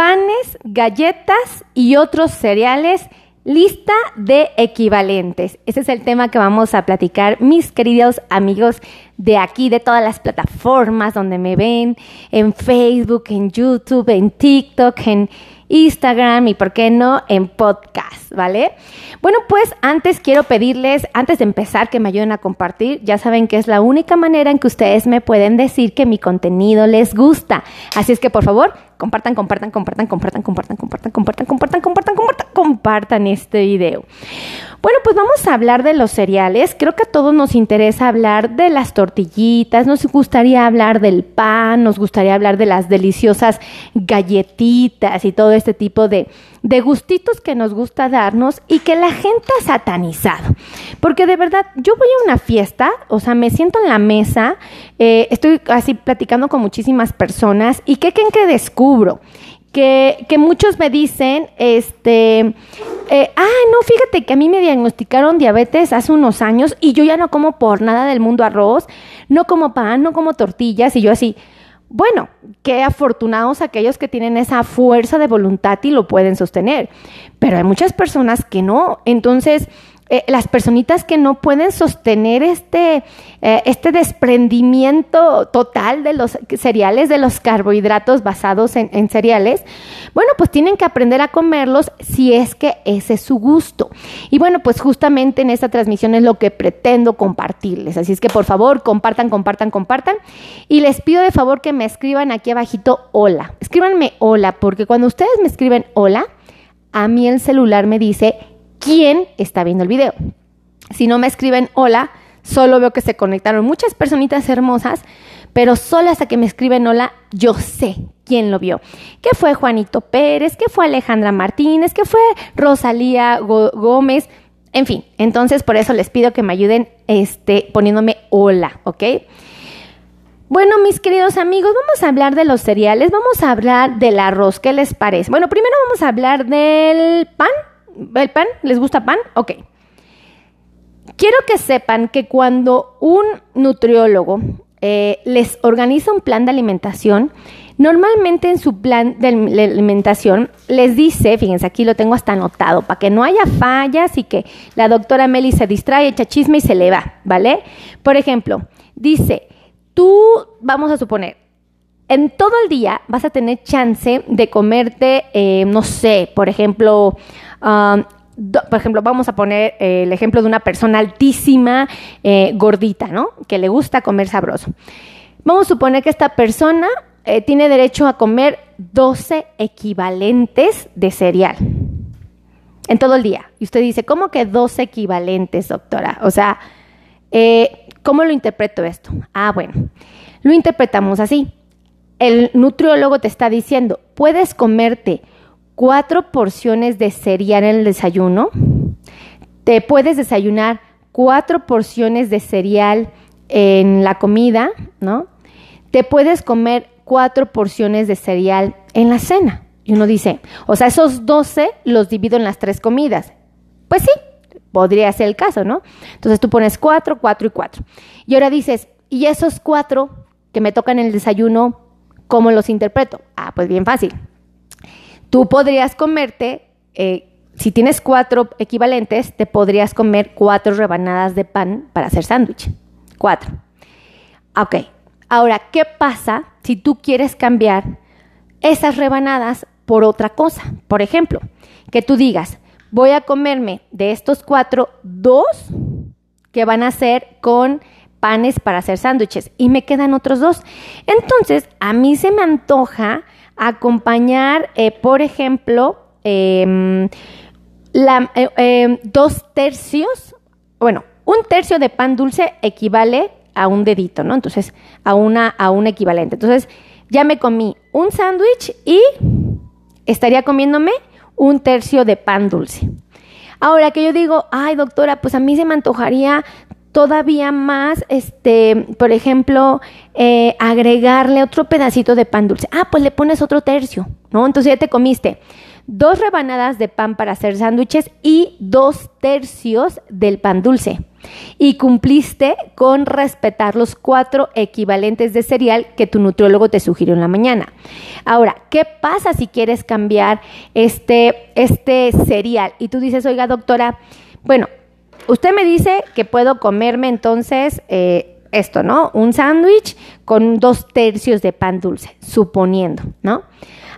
panes, galletas y otros cereales Lista de equivalentes. Ese es el tema que vamos a platicar, mis queridos amigos de aquí, de todas las plataformas donde me ven, en Facebook, en YouTube, en TikTok, en Instagram y, por qué no, en podcast, ¿vale? Bueno, pues antes quiero pedirles, antes de empezar, que me ayuden a compartir. Ya saben que es la única manera en que ustedes me pueden decir que mi contenido les gusta. Así es que, por favor, compartan, compartan, compartan, compartan, compartan, compartan, compartan, compartan, compartan, compartan, compartan este video. Bueno, pues vamos a hablar de los cereales. Creo que a todos nos interesa hablar de las tortillitas, nos gustaría hablar del pan, nos gustaría hablar de las deliciosas galletitas y todo este tipo de, de gustitos que nos gusta darnos y que la gente ha satanizado. Porque de verdad, yo voy a una fiesta, o sea, me siento en la mesa, eh, estoy así platicando con muchísimas personas y ¿qué creen que descubro? Que, que, muchos me dicen, este, eh, ah, no, fíjate que a mí me diagnosticaron diabetes hace unos años y yo ya no como por nada del mundo arroz, no como pan, no como tortillas y yo así, bueno, qué afortunados aquellos que tienen esa fuerza de voluntad y lo pueden sostener. Pero hay muchas personas que no. Entonces, eh, las personitas que no pueden sostener este, eh, este desprendimiento total de los cereales, de los carbohidratos basados en, en, cereales, bueno, pues tienen que aprender a comerlos si es que ese es su gusto. Y bueno, pues justamente en esta transmisión es lo que pretendo compartirles. Así es que por favor, compartan, compartan, compartan. Y les pido de favor que me escriban aquí abajito hola. Escríbanme hola, porque cuando ustedes me escriben hola, a mí el celular me dice quién está viendo el video. Si no me escriben hola, solo veo que se conectaron muchas personitas hermosas, pero solo hasta que me escriben hola, yo sé quién lo vio. ¿Qué fue Juanito Pérez? ¿Qué fue Alejandra Martínez? ¿Qué fue Rosalía Gómez? En fin, entonces por eso les pido que me ayuden este, poniéndome hola, ¿ok? Bueno, mis queridos amigos, vamos a hablar de los cereales, vamos a hablar del arroz, ¿qué les parece? Bueno, primero vamos a hablar del pan, ¿El pan? ¿Les gusta pan? Ok. Quiero que sepan que cuando un nutriólogo eh, les organiza un plan de alimentación, normalmente en su plan de alimentación les dice, fíjense, aquí lo tengo hasta anotado, para que no haya fallas y que la doctora Meli se distrae, echa chisme y se le va, ¿vale? Por ejemplo, dice, tú, vamos a suponer, en todo el día vas a tener chance de comerte, eh, no sé, por ejemplo, por ejemplo, vamos a poner eh, el ejemplo de una persona altísima, eh, gordita, ¿no? Que le gusta comer sabroso. Vamos a suponer que esta persona eh, tiene derecho a comer 12 equivalentes de cereal en todo el día. Y usted dice, ¿cómo que 12 equivalentes, doctora? O sea, ¿cómo lo interpreto esto? Ah, bueno, lo interpretamos así. El nutriólogo te está diciendo, puedes comerte cuatro porciones de cereal en el desayuno. Te puedes desayunar cuatro porciones de cereal en la comida, ¿no? Te puedes comer cuatro porciones de cereal en la cena. Y uno dice, o sea, esos 12 los divido en las tres comidas. Pues sí, podría ser el caso, ¿no? Entonces tú pones cuatro, cuatro y cuatro. Y ahora dices, ¿y esos cuatro que me tocan en el desayuno, cómo los interpreto? Ah, pues bien fácil. Tú podrías comerte, eh, si tienes cuatro equivalentes, te podrías comer cuatro rebanadas de pan para hacer sándwich. Cuatro. Ok. Ahora, ¿qué pasa si tú quieres cambiar esas rebanadas por otra cosa? Por ejemplo, que tú digas, voy a comerme de estos cuatro, dos que van a ser con panes para hacer sándwiches y me quedan otros dos. Entonces, a mí se me antoja acompañar, eh, por ejemplo, em, eh, em, dos tercios, bueno, un tercio de pan dulce equivale a un dedito, ¿no? Entonces, a, una, a un equivalente. Entonces, ya me comí un sándwich y estaría comiéndome un tercio de pan dulce. Ahora que yo digo, ay doctora, pues a mí se me antojaría todavía más, este, por ejemplo, eh, agregarle otro pedacito de pan dulce. Ah, pues le pones otro tercio, ¿no? Entonces ya te comiste dos rebanadas de pan para hacer sándwiches y dos tercios del pan dulce. y cumpliste con respetar los cuatro equivalentes de cereal que tu nutriólogo te sugirió en la mañana. Ahora, ¿qué pasa si quieres cambiar este, este cereal? Y tú dices, oiga doctora, bueno, usted me dice que puedo comerme entonces... Eh, esto, ¿no? Un sándwich con dos tercios de pan dulce, suponiendo, ¿no?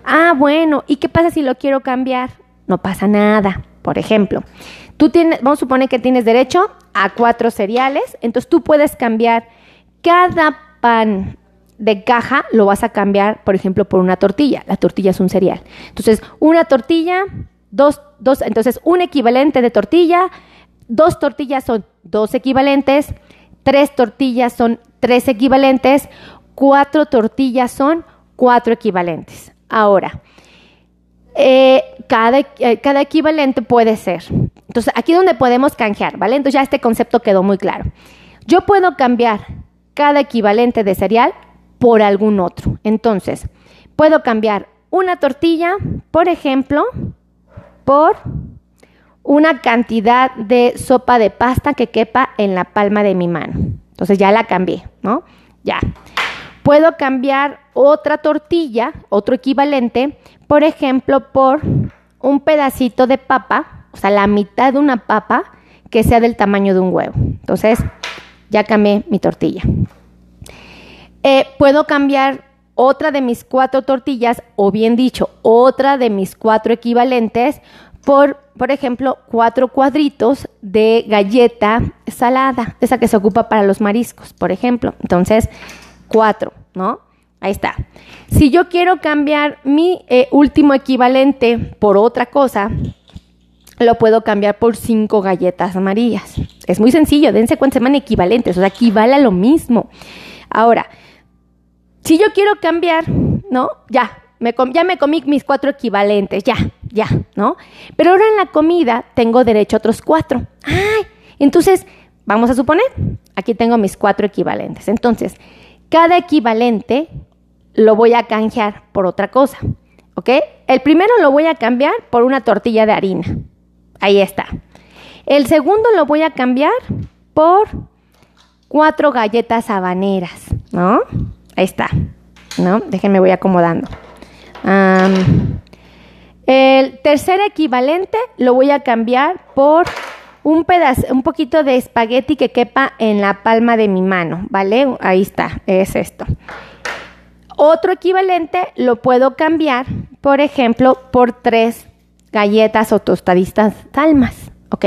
Ah, bueno, ¿y qué pasa si lo quiero cambiar? No pasa nada. Por ejemplo, tú tienes, vamos a suponer que tienes derecho a cuatro cereales, entonces tú puedes cambiar cada pan de caja, lo vas a cambiar, por ejemplo, por una tortilla. La tortilla es un cereal. Entonces, una tortilla, dos, dos, entonces un equivalente de tortilla, dos tortillas son dos equivalentes, tres tortillas son tres equivalentes, cuatro tortillas son cuatro equivalentes. Ahora, eh, cada, eh, cada equivalente puede ser. Entonces, aquí donde podemos canjear, ¿vale? Entonces ya este concepto quedó muy claro. Yo puedo cambiar cada equivalente de cereal por algún otro. Entonces, puedo cambiar una tortilla, por ejemplo, por una cantidad de sopa de pasta que quepa en la palma de mi mano. Entonces ya la cambié, ¿no? Ya. Puedo cambiar otra tortilla, otro equivalente, por ejemplo, por un pedacito de papa, o sea, la mitad de una papa que sea del tamaño de un huevo. Entonces, ya cambié mi tortilla. Eh, puedo cambiar otra de mis cuatro tortillas, o bien dicho, otra de mis cuatro equivalentes, por, por ejemplo, cuatro cuadritos de galleta salada, esa que se ocupa para los mariscos, por ejemplo. Entonces, cuatro, ¿no? Ahí está. Si yo quiero cambiar mi eh, último equivalente por otra cosa, lo puedo cambiar por cinco galletas amarillas. Es muy sencillo, dense cuenta, se equivalentes, o sea, equivale a lo mismo. Ahora, si yo quiero cambiar, ¿no? Ya, ya me comí mis cuatro equivalentes, ya, ya, ¿no? Pero ahora en la comida tengo derecho a otros cuatro. ¡Ay! Entonces, vamos a suponer, aquí tengo mis cuatro equivalentes. Entonces, cada equivalente lo voy a canjear por otra cosa, ¿ok? El primero lo voy a cambiar por una tortilla de harina. Ahí está. El segundo lo voy a cambiar por cuatro galletas habaneras, ¿no? Ahí está, ¿no? Déjenme voy acomodando. El tercer equivalente lo voy a cambiar por un pedazo, un poquito de espagueti que quepa en la palma de mi mano, ¿vale? Ahí está, es esto. Otro equivalente lo puedo cambiar, por ejemplo, por tres galletas o tostadistas salmas, ¿ok?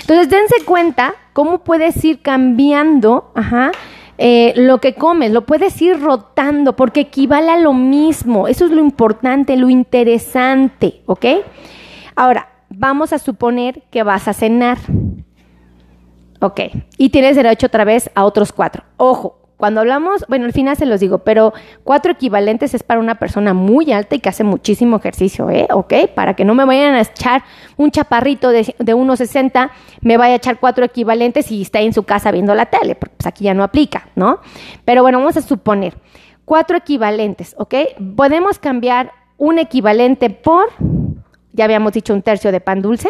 Entonces, dense cuenta cómo puedes ir cambiando, eh, lo que comes, lo puedes ir rotando porque equivale a lo mismo. Eso es lo importante, lo interesante, ¿ok? Ahora, vamos a suponer que vas a cenar. Ok, y tienes derecho otra vez a otros cuatro. Ojo, cuando hablamos, bueno, al final se los digo, pero cuatro equivalentes es para una persona muy alta y que hace muchísimo ejercicio, ¿eh? ¿Ok? Para que no me vayan a echar un chaparrito de, de 1,60, me vaya a echar cuatro equivalentes y está en su casa viendo la tele, porque pues aquí ya no aplica, ¿no? Pero bueno, vamos a suponer cuatro equivalentes, ¿ok? Podemos cambiar un equivalente por ya habíamos dicho un tercio de pan dulce.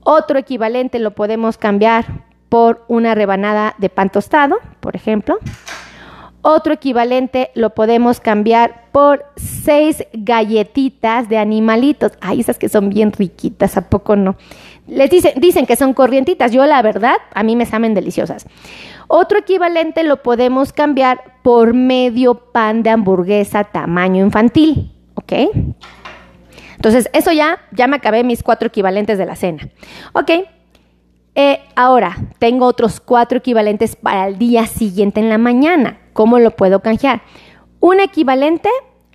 Otro equivalente lo podemos cambiar por una rebanada de pan tostado, por ejemplo. Otro equivalente lo podemos cambiar por seis galletitas de animalitos. Ay, esas que son bien riquitas, ¿a poco no? Les dicen, dicen que son corrientitas. Yo, la verdad, a mí me saben deliciosas. Otro equivalente lo podemos cambiar por medio pan de hamburguesa tamaño infantil. ¿Ok? Entonces, eso ya, ya me acabé mis cuatro equivalentes de la cena. Ok. Eh, ahora, tengo otros cuatro equivalentes para el día siguiente en la mañana. ¿Cómo lo puedo canjear? Un equivalente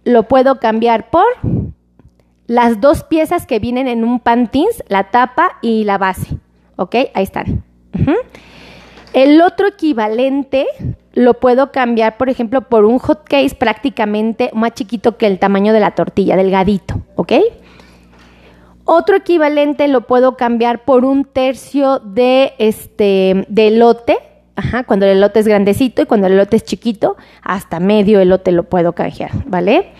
lo puedo cambiar por las dos piezas que vienen en un pantins, la tapa y la base. ¿Ok? Ahí están. El otro equivalente lo puedo cambiar, por ejemplo, por un hot case prácticamente más chiquito que el tamaño de la tortilla, delgadito, ¿ok? Otro equivalente lo puedo cambiar por un tercio de este de elote, ajá, cuando el elote es grandecito y cuando el elote es chiquito, hasta medio elote lo puedo canjear, ¿vale?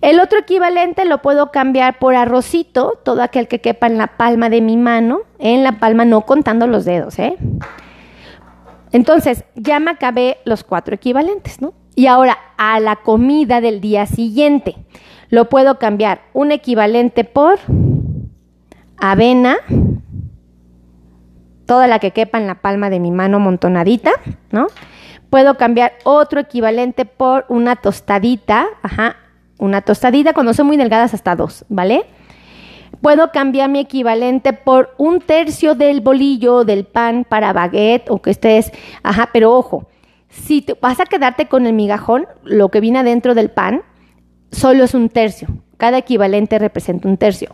El otro equivalente lo puedo cambiar por arrocito, todo aquel que quepa en la palma de mi mano, en la palma no contando los dedos, ¿eh? Entonces, ya me acabé los cuatro equivalentes, ¿no? Y ahora, a la comida del día siguiente, lo puedo cambiar un equivalente por avena, toda la que quepa en la palma de mi mano montonadita, ¿no? Puedo cambiar otro equivalente por una tostadita, ajá, una tostadita cuando son muy delgadas hasta dos, ¿vale? Puedo cambiar mi equivalente por un tercio del bolillo del pan para baguette o que estés, ajá, pero ojo, si te, vas a quedarte con el migajón, lo que viene adentro del pan, solo es un tercio. Cada equivalente representa un tercio.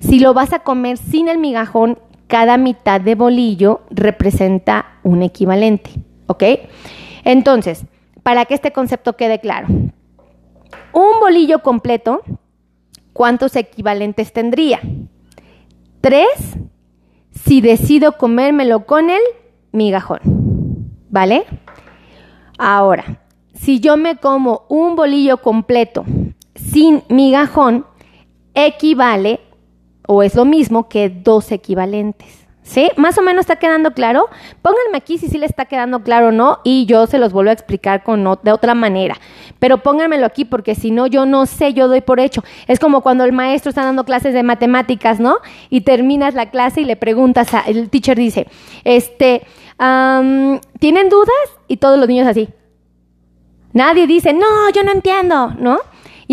Si lo vas a comer sin el migajón, cada mitad de bolillo representa un equivalente. ¿Ok? Entonces, para que este concepto quede claro, un bolillo completo, ¿cuántos equivalentes tendría? Tres si decido comérmelo con el migajón. ¿Vale? Ahora, si yo me como un bolillo completo sin migajón, equivale o es lo mismo que dos equivalentes. ¿Sí? Más o menos está quedando claro. Pónganme aquí si sí le está quedando claro o no y yo se los vuelvo a explicar con de otra manera. Pero pónganmelo aquí porque si no, yo no sé, yo doy por hecho. Es como cuando el maestro está dando clases de matemáticas, ¿no? Y terminas la clase y le preguntas, a, el teacher dice, este, ¿tienen dudas? Y todos los niños así. Nadie dice, no, yo no entiendo, ¿no?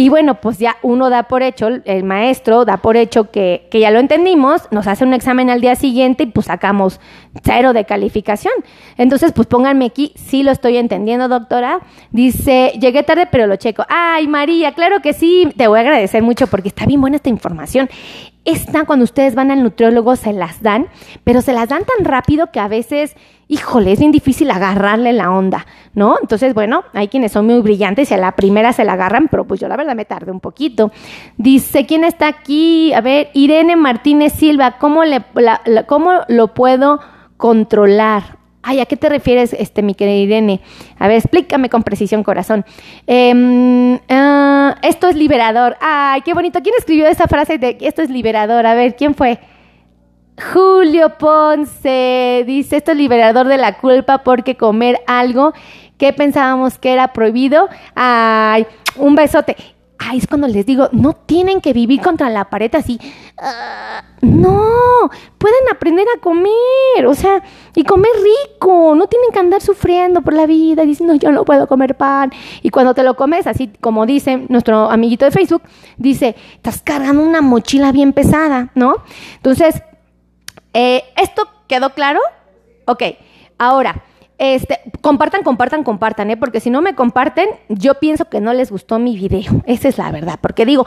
Y bueno, pues ya uno da por hecho, el maestro da por hecho que, que, ya lo entendimos, nos hace un examen al día siguiente y pues sacamos cero de calificación. Entonces, pues pónganme aquí, sí lo estoy entendiendo, doctora. Dice, llegué tarde, pero lo checo. Ay, María, claro que sí, te voy a agradecer mucho porque está bien buena esta información. Esta, cuando ustedes van al nutriólogo, se las dan, pero se las dan tan rápido que a veces híjole, es bien difícil agarrarle la onda, ¿no? Entonces, bueno, hay quienes son muy brillantes y a la primera se la agarran, pero pues yo la verdad me tardé un poquito. Dice, ¿quién está aquí? A ver, Irene Martínez Silva, ¿cómo, le, cómo lo puedo controlar? Ay, ¿a qué te refieres, este, mi querida Irene? A ver, explícame con precisión, corazón. Em, ah, esto es liberador. Ay, qué bonito. ¿Quién escribió esa frase de esto es liberador? A ver, ¿quién fue? Julio Ponce dice, esto es liberador de la culpa porque comer algo que pensábamos que era prohibido. Ay, un besote. Ay, es cuando les digo, no tienen que vivir contra la pared así. Ah, no, pueden aprender a comer, o sea, y comer rico. No tienen que andar sufriendo por la vida diciendo, yo no puedo comer pan. Y cuando te lo comes, así como dice nuestro amiguito de Facebook, dice, estás cargando una mochila bien pesada, ¿no? Entonces, eh, ¿Esto quedó claro? Ok, ahora, este, compartan, compartan, compartan, ¿eh? porque si no me comparten, yo pienso que no les gustó mi video. Esa es la verdad, porque digo,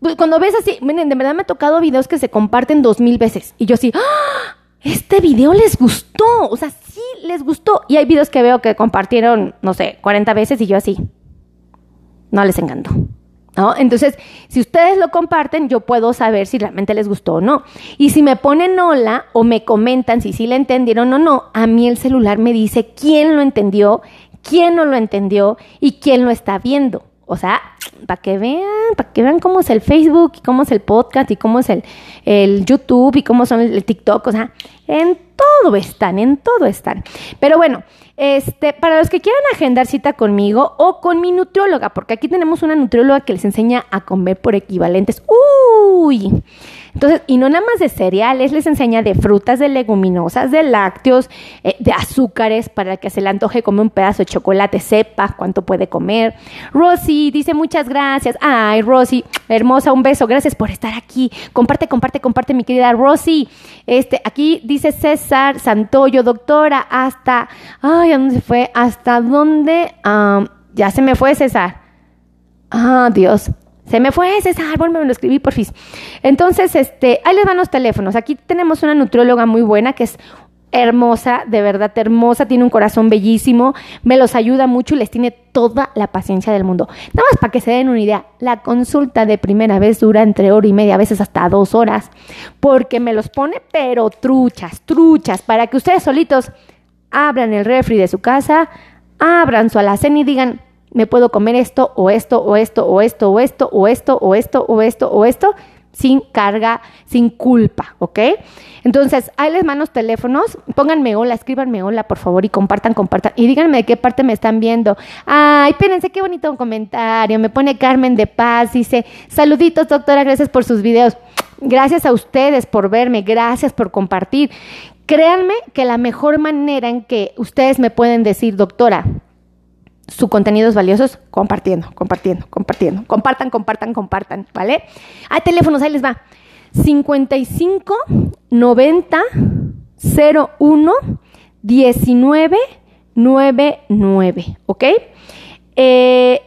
pues, cuando ves así, miren, de verdad me ha tocado videos que se comparten dos mil veces y yo así, ¡Ah! este video les gustó, o sea, sí les gustó. Y hay videos que veo que compartieron, no sé, 40 veces y yo así, no les encantó. ¿No? Entonces, si ustedes lo comparten, yo puedo saber si realmente les gustó o no. Y si me ponen hola o me comentan si sí le entendieron o no, a mí el celular me dice quién lo entendió, quién no lo entendió y quién lo está viendo. O sea, para que vean, para que vean cómo es el Facebook y cómo es el podcast y cómo es el, el YouTube y cómo son el TikTok. O sea, en todo están, en todo están. Pero bueno, este, para los que quieran agendar cita conmigo o con mi nutrióloga, porque aquí tenemos una nutrióloga que les enseña a comer por equivalentes. Uy, entonces, y no nada más de cereales, les enseña de frutas, de leguminosas, de lácteos, eh, de azúcares, para que se le antoje comer un pedazo de chocolate, sepa cuánto puede comer. Rosy dice muchas gracias. Ay, Rosy, hermosa, un beso. Gracias por estar aquí. Comparte, comparte, comparte, mi querida Rosy. Este, aquí dice César Santoyo, doctora, hasta, ay, ¿a dónde fue? ¿Hasta dónde? ya se me fue César. Ah, Dios. Se me fue ese árbol, me lo escribí por fin. Entonces, este, ahí les van los teléfonos. Aquí tenemos una nutrióloga muy buena que es hermosa, de verdad hermosa, tiene un corazón bellísimo, me los ayuda mucho y les tiene toda la paciencia del mundo. Nada más para que se den una idea, la consulta de primera vez dura entre hora y media, a veces hasta dos horas, porque me los pone, pero truchas, truchas, para que ustedes solitos abran el refri de su casa, abran su alacén y digan, me puedo comer esto o esto o esto o esto o esto o esto o esto o esto o esto sin carga, sin culpa, ¿ok? Entonces, ahí les mando teléfonos, pónganme hola, escríbanme hola, por favor, y compartan, compartan, y díganme de qué parte me están viendo. Ay, espérense, qué bonito comentario, me pone Carmen de Paz, dice, saluditos, doctora, gracias por sus videos. Gracias a ustedes por verme, gracias por compartir. Créanme que la mejor manera en que ustedes me pueden decir, doctora, su contenido es valioso compartiendo, compartiendo, compartiendo. Compartan, compartan, compartan, ¿vale? Hay teléfonos, ahí les va. 55 90 01 19 99, ¿ok? Eh,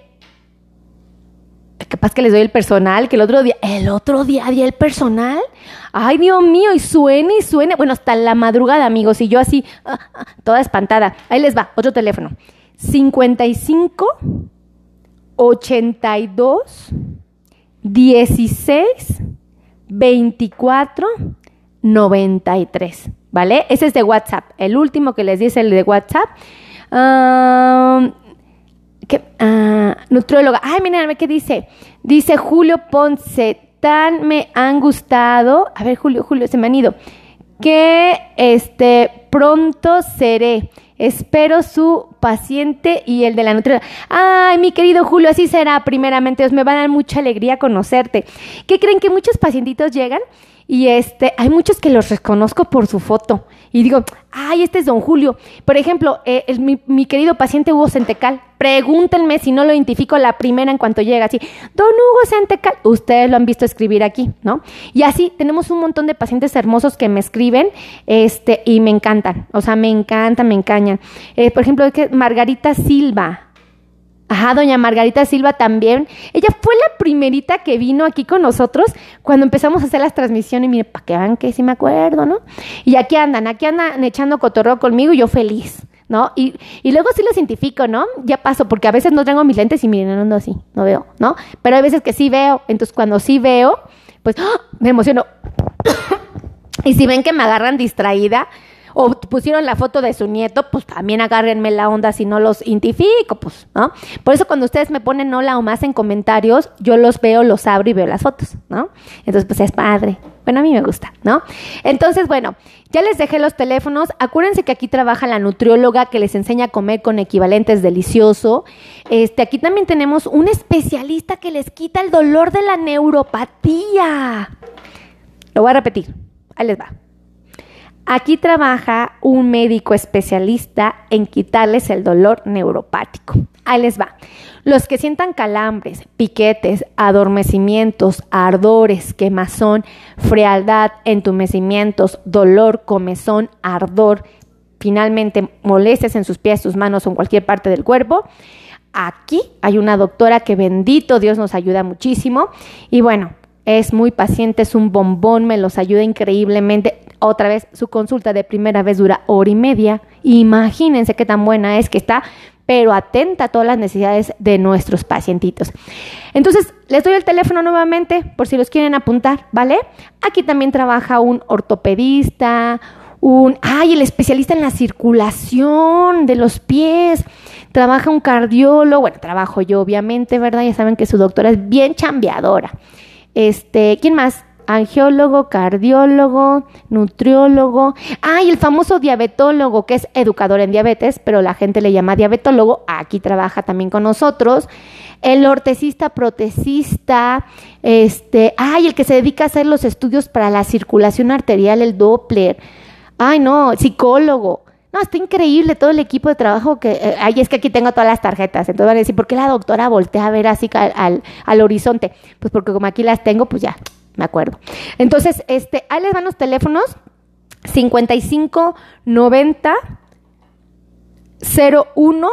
capaz que les doy el personal, que el otro día, el otro día di el personal. Ay, Dios mío, y suene y suene. Bueno, hasta la madrugada, amigos, y yo así, ah, ah, toda espantada. Ahí les va, otro teléfono. 55 82 16 24 93, ¿vale? Ese es de WhatsApp. El último que les dice el de WhatsApp. Uh, nutrióloga. Ay, miren, ¿qué dice? Dice Julio Ponce. Tan me han gustado. A ver, Julio, Julio, se me han ido. Que este pronto seré. Espero su paciente y el de la nutrióloga. Ay, mi querido Julio, así será. Primeramente, os me va a dar mucha alegría conocerte. ¿Qué creen que muchos pacientitos llegan? Y este, hay muchos que los reconozco por su foto. Y digo, ay, este es don Julio. Por ejemplo, eh, mi, querido paciente Hugo Centecal. Pregúntenme si no lo identifico la primera en cuanto llega. Así, don Hugo Centecal. Ustedes lo han visto escribir aquí, ¿no? Y así tenemos un montón de pacientes hermosos que me escriben este, y me encantan. O sea, me encantan, me encañan. Eh, por ejemplo, Margarita Silva. Ajá, doña Margarita Silva también. Ella fue la primerita que vino aquí con nosotros cuando empezamos a hacer las transmisiones. Mire, para que vean que sí me acuerdo, ¿no? Y aquí andan, aquí andan echando cotorreo conmigo y yo feliz, ¿no? Y, y luego sí lo científico, ¿no? Ya paso, porque a veces no tengo mis lentes y miren, no así, no veo, ¿no? Pero hay veces que sí veo. Entonces, cuando sí veo, pues ¡ah! me emociono. y si ven que me agarran distraída, o pusieron la foto de su nieto, pues también agárrenme la onda si no los identifico, pues, ¿no? Por eso cuando ustedes me ponen hola o más en comentarios, yo los veo, los abro y veo las fotos, ¿no? Entonces, pues es padre. Bueno, a mí me gusta, ¿no? Entonces, bueno, ya les dejé los teléfonos. Acuérdense que aquí trabaja la nutrióloga que les enseña a comer con equivalentes delicioso. Este, aquí también tenemos un especialista que les quita el dolor de la neuropatía. Lo voy a repetir. Ahí les va. Aquí trabaja un médico especialista en quitarles el dolor neuropático. Ahí les va. Los que sientan calambres, piquetes, adormecimientos, ardores, quemazón, frialdad, entumecimientos, dolor, comezón, ardor, finalmente molestias en sus pies, sus manos o en cualquier parte del cuerpo. Aquí hay una doctora que bendito Dios nos ayuda muchísimo. Y bueno, es muy paciente, es un bombón, me los ayuda increíblemente. Otra vez, su consulta de primera vez dura hora y media. Imagínense qué tan buena es que está, pero atenta a todas las necesidades de nuestros pacientitos. Entonces, les doy el teléfono nuevamente por si los quieren apuntar, ¿vale? Aquí también trabaja un ortopedista, un, ay, el especialista en la circulación de los pies, trabaja un cardiólogo, bueno, trabajo yo obviamente, ¿verdad? Ya saben que su doctora es bien chambeadora. Este, ¿quién más? Angiólogo, cardiólogo, nutriólogo. Ah, y el famoso diabetólogo, que es educador en diabetes, pero la gente le llama diabetólogo. Aquí trabaja también con nosotros. El ortesista, protesista. Este, ay, el que se dedica a hacer los estudios para la circulación arterial, el Doppler. Ay, no, psicólogo. No, está increíble todo el equipo de trabajo que... Eh, ay, es que aquí tengo todas las tarjetas. Entonces van a decir, ¿por qué la doctora voltea a ver así al, al, horizonte? Pues porque como aquí las tengo, pues ya, me acuerdo. Entonces, este, ahí les van los teléfonos. 55 90 01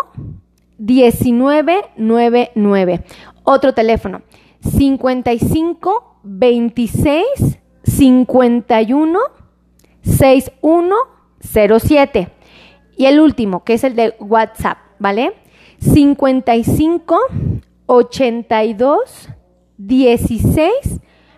1999. Otro teléfono. 55 26 51 6107. Y el último, que es el de WhatsApp, ¿vale? 55 82 16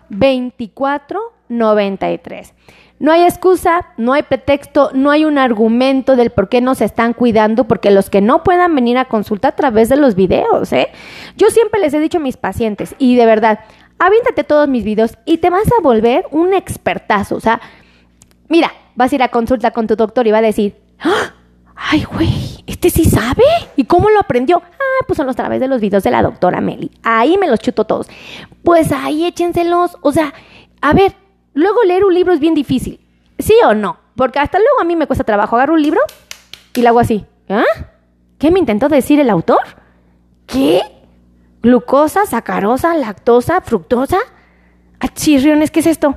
24 93. No hay excusa, no hay pretexto, no hay un argumento del por qué no se están cuidando, porque los que no puedan venir a consulta a través de los videos, ¿eh? Yo siempre les he dicho a mis pacientes, y de verdad, avíntate todos mis videos y te vas a volver un expertazo. O sea, mira, vas a ir a consulta con tu doctor y va a decir, ¡Ah! Ay, güey, este sí sabe. ¿Y cómo lo aprendió? Ah, pues son los través de los videos de la doctora Meli. Ahí me los chuto todos. Pues ahí échenselos. O sea, a ver, luego leer un libro es bien difícil. ¿Sí o no? Porque hasta luego a mí me cuesta trabajo. Agarro un libro y lo hago así. ¿Ah? ¿Qué me intentó decir el autor? ¿Qué? ¿Glucosa, sacarosa, lactosa, fructosa? Achirriones, ¿qué es esto?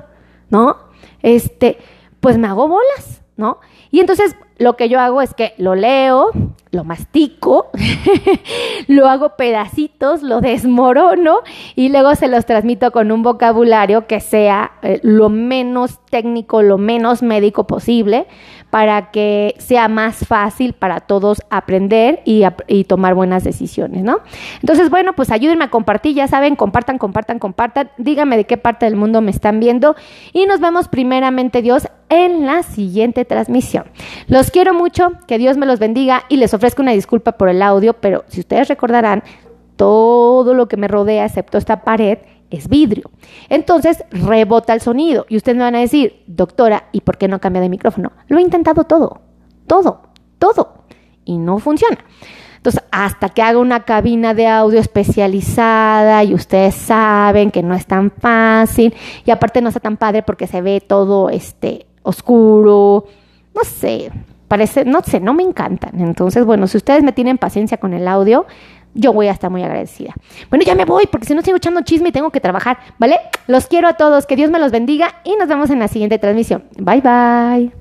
¿No? Este, pues me hago bolas, ¿no? Y entonces lo que yo hago es que lo leo, lo mastico, lo hago pedacitos, lo desmorono y luego se los transmito con un vocabulario que sea eh, lo menos técnico, lo menos médico posible para que sea más fácil para todos aprender y, tomar buenas decisiones, ¿no? Entonces, bueno, pues ayúdenme a compartir, ya saben, compartan, compartan, compartan, díganme de qué parte del mundo me están viendo y nos vemos primeramente Dios en la siguiente transmisión. Los quiero mucho, que Dios me los bendiga y les ofrezco una disculpa por el audio, pero si ustedes recordarán, todo lo que me rodea, excepto esta pared, es vidrio. Entonces rebota el sonido y ustedes me van a decir, doctora, ¿y por qué no cambia de micrófono? Lo he intentado todo, todo, todo y no funciona. Entonces, hasta que haga una cabina de audio especializada y ustedes saben que no es tan fácil y aparte no está tan padre porque se ve todo este oscuro, no sé, parece, no sé, no me encantan. Entonces, bueno, si ustedes me tienen paciencia con el audio, yo voy a estar muy agradecida. Bueno, ya me voy porque si no sigo echando chisme y tengo que trabajar, ¿vale? Los quiero a todos, que Dios me los bendiga y nos vemos en la siguiente transmisión. Bye bye.